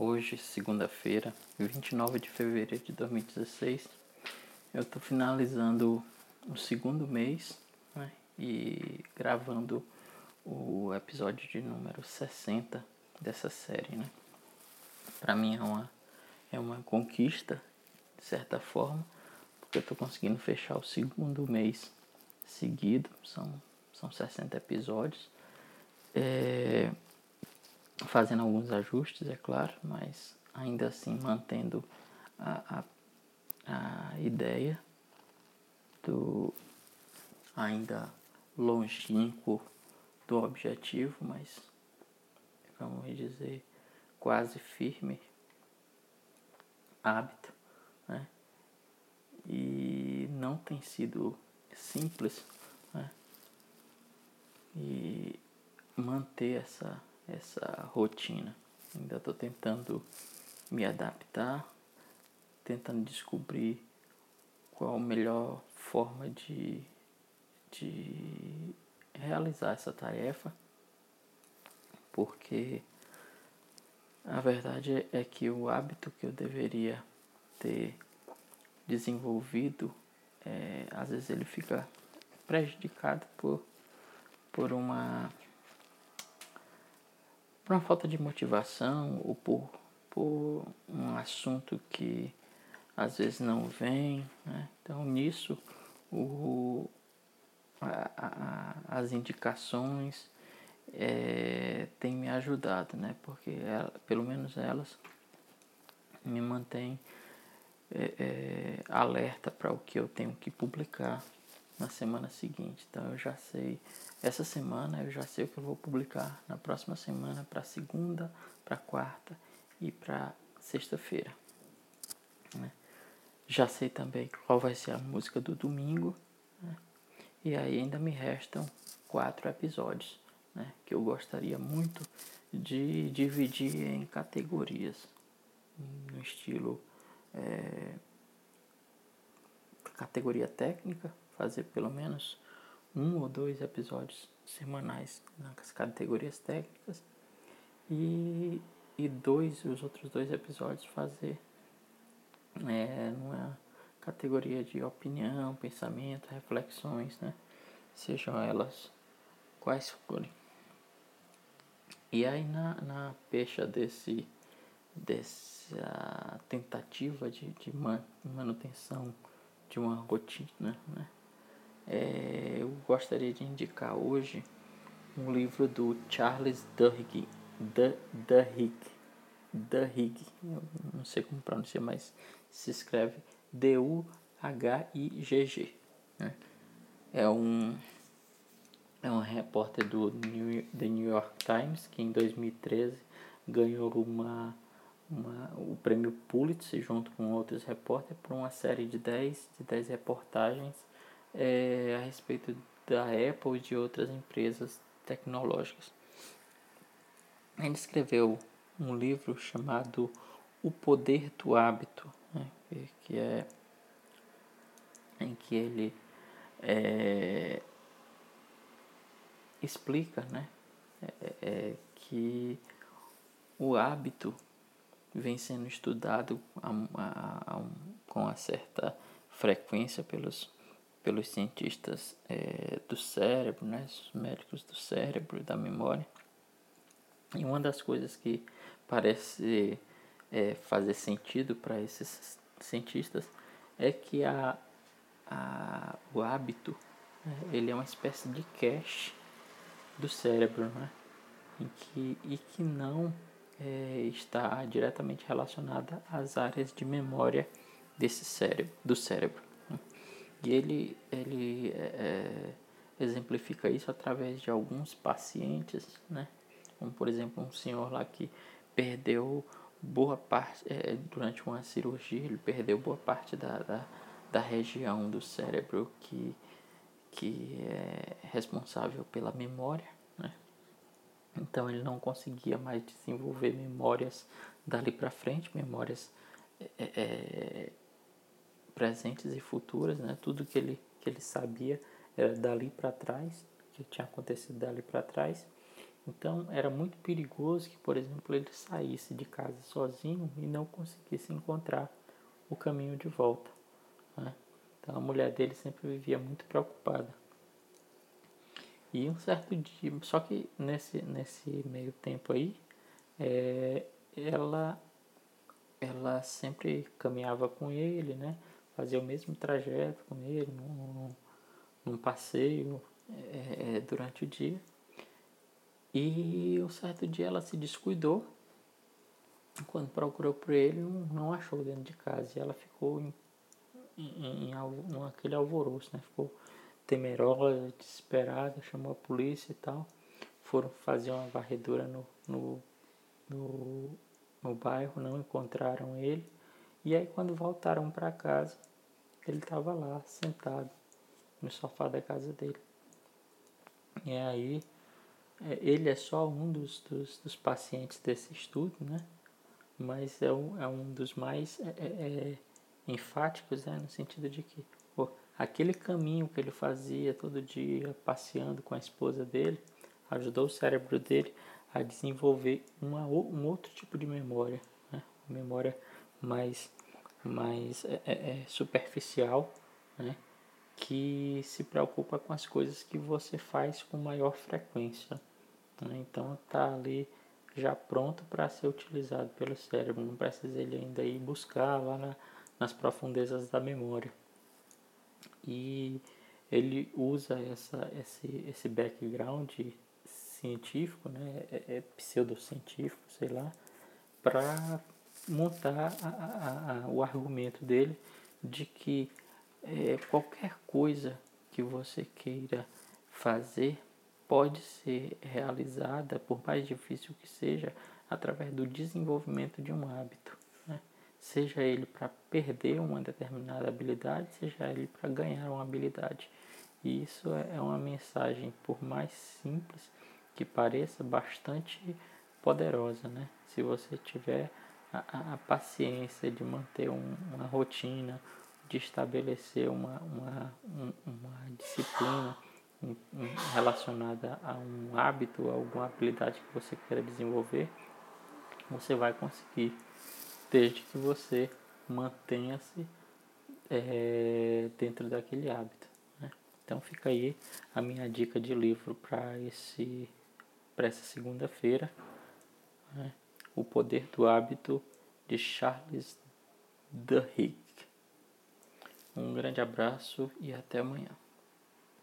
Hoje, segunda-feira, 29 de fevereiro de 2016, eu estou finalizando o segundo mês né, e gravando o episódio de número 60 dessa série. Né? Para mim é uma, é uma conquista, de certa forma, porque eu estou conseguindo fechar o segundo mês seguido, são, são 60 episódios. É, fazendo alguns ajustes, é claro, mas ainda assim mantendo a, a, a ideia do ainda longínquo do objetivo, mas vamos dizer quase firme hábito, né? E não tem sido simples, né? E manter essa essa rotina. Ainda estou tentando me adaptar, tentando descobrir qual a melhor forma de, de realizar essa tarefa, porque a verdade é que o hábito que eu deveria ter desenvolvido, é, às vezes ele fica prejudicado por, por uma por uma falta de motivação ou por, por um assunto que às vezes não vem. Né? Então, nisso, o, a, a, as indicações é, têm me ajudado, né? porque ela, pelo menos elas me mantêm é, é, alerta para o que eu tenho que publicar na semana seguinte. Então eu já sei, essa semana eu já sei o que eu vou publicar na próxima semana, para segunda, para quarta e para sexta-feira. Né? Já sei também qual vai ser a música do domingo. Né? E aí ainda me restam quatro episódios, né? que eu gostaria muito de dividir em categorias, no estilo é, categoria técnica, fazer pelo menos um ou dois episódios semanais nas categorias técnicas e, e dois, os outros dois episódios fazer é, numa categoria de opinião, pensamento, reflexões, né? Sejam elas quais forem. E aí na, na pecha desse, dessa tentativa de, de manutenção de uma rotina, né? É, eu gostaria de indicar hoje um livro do Charles Duhigg, Duhigg, Duhigg, eu não sei como pronunciar, mas se escreve D-U-H-I-G-G. Né? É um é um repórter do New, The New York Times que em 2013 ganhou uma, uma, o prêmio Pulitzer junto com outros repórteres por uma série de 10 de 10 reportagens é, a respeito da Apple e de outras empresas tecnológicas. Ele escreveu um livro chamado O Poder do Hábito, né, que é em que ele é, explica né, é, é, que o hábito vem sendo estudado a, a, a, com uma certa frequência pelos pelos cientistas é, do cérebro, né, os médicos do cérebro, da memória. E uma das coisas que parece é, fazer sentido para esses cientistas é que a, a, o hábito né, ele é uma espécie de cache do cérebro, né, em que, e que não é, está diretamente relacionada às áreas de memória desse cérebro, do cérebro. E ele, ele é, é, exemplifica isso através de alguns pacientes, né? Como por exemplo um senhor lá que perdeu boa parte, é, durante uma cirurgia, ele perdeu boa parte da, da, da região do cérebro que, que é responsável pela memória, né? Então ele não conseguia mais desenvolver memórias dali para frente, memórias é, é presentes e futuras, né? Tudo que ele, que ele sabia era dali para trás, que tinha acontecido dali para trás. Então era muito perigoso que, por exemplo, ele saísse de casa sozinho e não conseguisse encontrar o caminho de volta. Né? Então a mulher dele sempre vivia muito preocupada. E um certo dia, só que nesse, nesse meio tempo aí, é, ela, ela sempre caminhava com ele, né? Fazia o mesmo trajeto com ele, num, num passeio é, é durante o dia. E um certo dia ela se descuidou. Quando procurou por ele, não achou dentro de casa. E ela ficou em, em, em, em aquele alvoroço, né? Ficou temerosa, desesperada, chamou a polícia e tal. Foram fazer uma varredura no, no, no, no bairro, não encontraram ele. E aí quando voltaram para casa, ele estava lá, sentado no sofá da casa dele. E aí é, ele é só um dos, dos, dos, pacientes desse estudo, né? Mas é um, é um dos mais é, é, é enfáticos, né? No sentido de que pô, aquele caminho que ele fazia todo dia, passeando com a esposa dele, ajudou o cérebro dele a desenvolver uma, um outro tipo de memória, né? Memória mais, mais é, é, é, superficial, né? que se preocupa com as coisas que você faz com maior frequência. Né? Então está ali já pronto para ser utilizado pelo cérebro, não precisa ele ainda ir buscar lá na, nas profundezas da memória. E ele usa essa, esse, esse background científico, né, é, é pseudocientífico, sei lá, para montar a, a, a, o argumento dele de que é, qualquer coisa que você queira fazer pode ser realizada, por mais difícil que seja, através do desenvolvimento de um hábito. Né? Seja ele para perder uma determinada habilidade, seja ele para ganhar uma habilidade. E isso é, é uma mensagem, por mais simples que pareça, bastante poderosa. Né? Se você tiver a, a paciência de manter um, uma rotina, de estabelecer uma, uma, uma disciplina relacionada a um hábito, a alguma habilidade que você queira desenvolver, você vai conseguir, desde que você mantenha-se é, dentro daquele hábito. Né? Então fica aí a minha dica de livro para essa segunda-feira, né? O Poder do Hábito de Charles Duhigg. Um grande abraço e até amanhã.